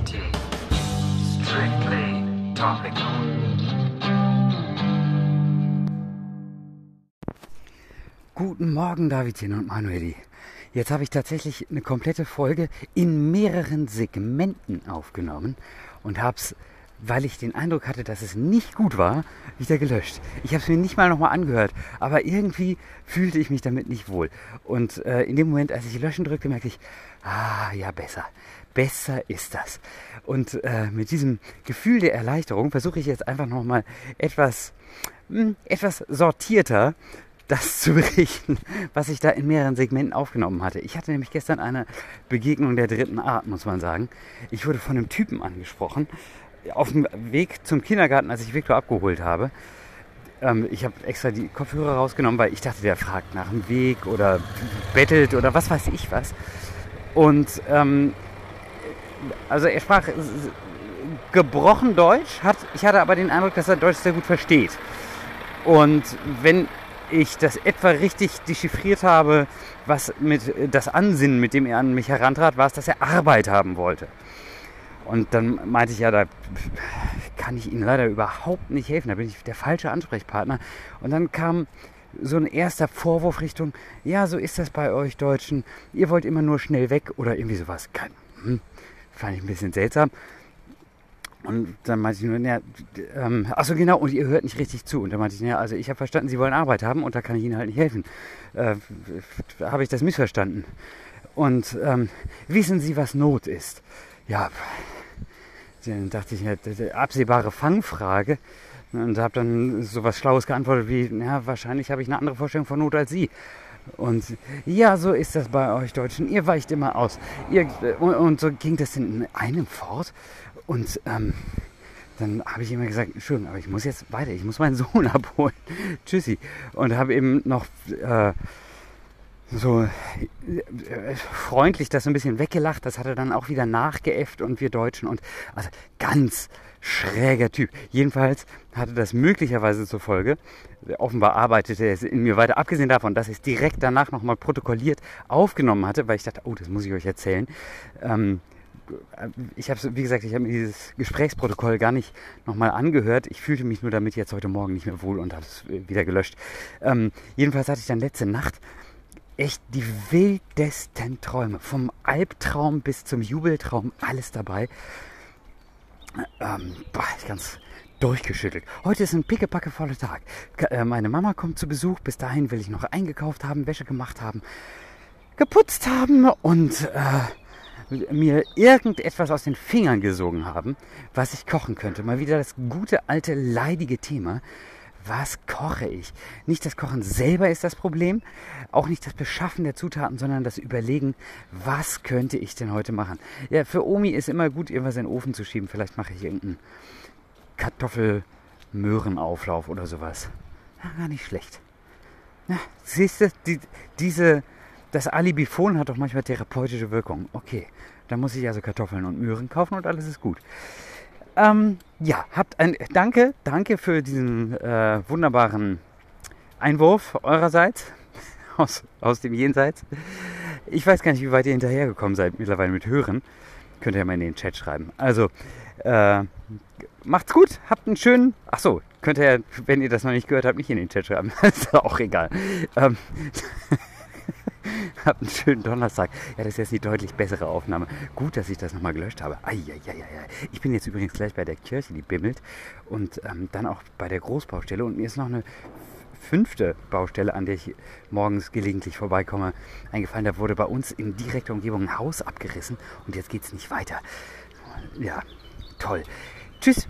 Strictly topical. Guten Morgen, Davidchen und Manueli. Jetzt habe ich tatsächlich eine komplette Folge in mehreren Segmenten aufgenommen und habe es, weil ich den Eindruck hatte, dass es nicht gut war, wieder gelöscht. Ich habe es mir nicht mal nochmal angehört, aber irgendwie fühlte ich mich damit nicht wohl. Und äh, in dem Moment, als ich Löschen drückte, merkte ich, ah, ja, besser. Besser ist das. Und äh, mit diesem Gefühl der Erleichterung versuche ich jetzt einfach nochmal etwas, mh, etwas sortierter das zu berichten, was ich da in mehreren Segmenten aufgenommen hatte. Ich hatte nämlich gestern eine Begegnung der dritten Art, muss man sagen. Ich wurde von einem Typen angesprochen, auf dem Weg zum Kindergarten, als ich Victor abgeholt habe. Ähm, ich habe extra die Kopfhörer rausgenommen, weil ich dachte, der fragt nach dem Weg oder bettelt oder was weiß ich was. Und ähm, also er sprach gebrochen Deutsch, hat, ich hatte aber den Eindruck, dass er Deutsch sehr gut versteht. Und wenn ich das etwa richtig dechiffriert habe, was mit das Ansinnen, mit dem er an mich herantrat, war es, dass er Arbeit haben wollte. Und dann meinte ich, ja, da kann ich Ihnen leider überhaupt nicht helfen, da bin ich der falsche Ansprechpartner. Und dann kam so ein erster Vorwurf Richtung, ja, so ist das bei euch Deutschen, ihr wollt immer nur schnell weg oder irgendwie sowas. Kein, hm, fand ich ein bisschen seltsam. Und dann meinte ich nur, ja, ähm, achso genau, und ihr hört nicht richtig zu. Und dann meinte ich, ja, also ich habe verstanden, Sie wollen Arbeit haben und da kann ich Ihnen halt nicht helfen. Äh, habe ich das missverstanden? Und ähm, wissen Sie, was Not ist? Ja, dann dachte ich, ja, absehbare Fangfrage. Und habe dann so was Schlaues geantwortet wie, ja, wahrscheinlich habe ich eine andere Vorstellung von Not als Sie. Und ja, so ist das bei euch Deutschen. Ihr weicht immer aus. Ihr, und, und so ging das in einem fort. Und ähm, dann habe ich immer gesagt, schön, aber ich muss jetzt weiter, ich muss meinen Sohn abholen. Tschüssi. Und habe eben noch äh, so äh, freundlich das so ein bisschen weggelacht. Das hat er dann auch wieder nachgeäfft und wir Deutschen. Und also ganz schräger Typ. Jedenfalls hatte das möglicherweise zur Folge, offenbar arbeitete es in mir weiter, abgesehen davon, dass ich es direkt danach nochmal protokolliert aufgenommen hatte, weil ich dachte, oh, das muss ich euch erzählen. Ähm, ich habe, wie gesagt, ich habe mir dieses Gesprächsprotokoll gar nicht nochmal angehört. Ich fühlte mich nur damit jetzt heute Morgen nicht mehr wohl und habe es wieder gelöscht. Ähm, jedenfalls hatte ich dann letzte Nacht echt die wildesten Träume. Vom Albtraum bis zum Jubeltraum, alles dabei. Ähm, boah, ganz durchgeschüttelt. Heute ist ein pickepackevoller Tag. Äh, meine Mama kommt zu Besuch. Bis dahin will ich noch eingekauft haben, Wäsche gemacht haben, geputzt haben und äh, mir irgendetwas aus den Fingern gesogen haben, was ich kochen könnte. Mal wieder das gute alte leidige Thema. Was koche ich? Nicht das Kochen selber ist das Problem, auch nicht das Beschaffen der Zutaten, sondern das Überlegen, was könnte ich denn heute machen? Ja, für Omi ist immer gut, irgendwas in den Ofen zu schieben. Vielleicht mache ich irgendeinen Kartoffelmöhrenauflauf oder sowas. Ja, gar nicht schlecht. Ja, siehst du, die, diese, das Alibifon hat doch manchmal therapeutische Wirkung. Okay, dann muss ich also Kartoffeln und Möhren kaufen und alles ist gut. Ähm, ja, habt ein Danke, danke für diesen äh, wunderbaren Einwurf eurerseits aus, aus dem Jenseits. Ich weiß gar nicht, wie weit ihr hinterhergekommen seid mittlerweile mit Hören. Könnt ihr mal in den Chat schreiben. Also, äh, macht's gut, habt einen schönen. Ach so, könnt ihr, wenn ihr das noch nicht gehört habt, nicht in den Chat schreiben. ist auch egal. Ähm, Habt einen schönen Donnerstag. Ja, das ist jetzt die deutlich bessere Aufnahme. Gut, dass ich das nochmal gelöscht habe. Eieieiei. Ich bin jetzt übrigens gleich bei der Kirche, die bimmelt. Und ähm, dann auch bei der Großbaustelle. Und mir ist noch eine fünfte Baustelle, an der ich morgens gelegentlich vorbeikomme, eingefallen. Da wurde bei uns in direkter Umgebung ein Haus abgerissen. Und jetzt geht es nicht weiter. Ja, toll. Tschüss.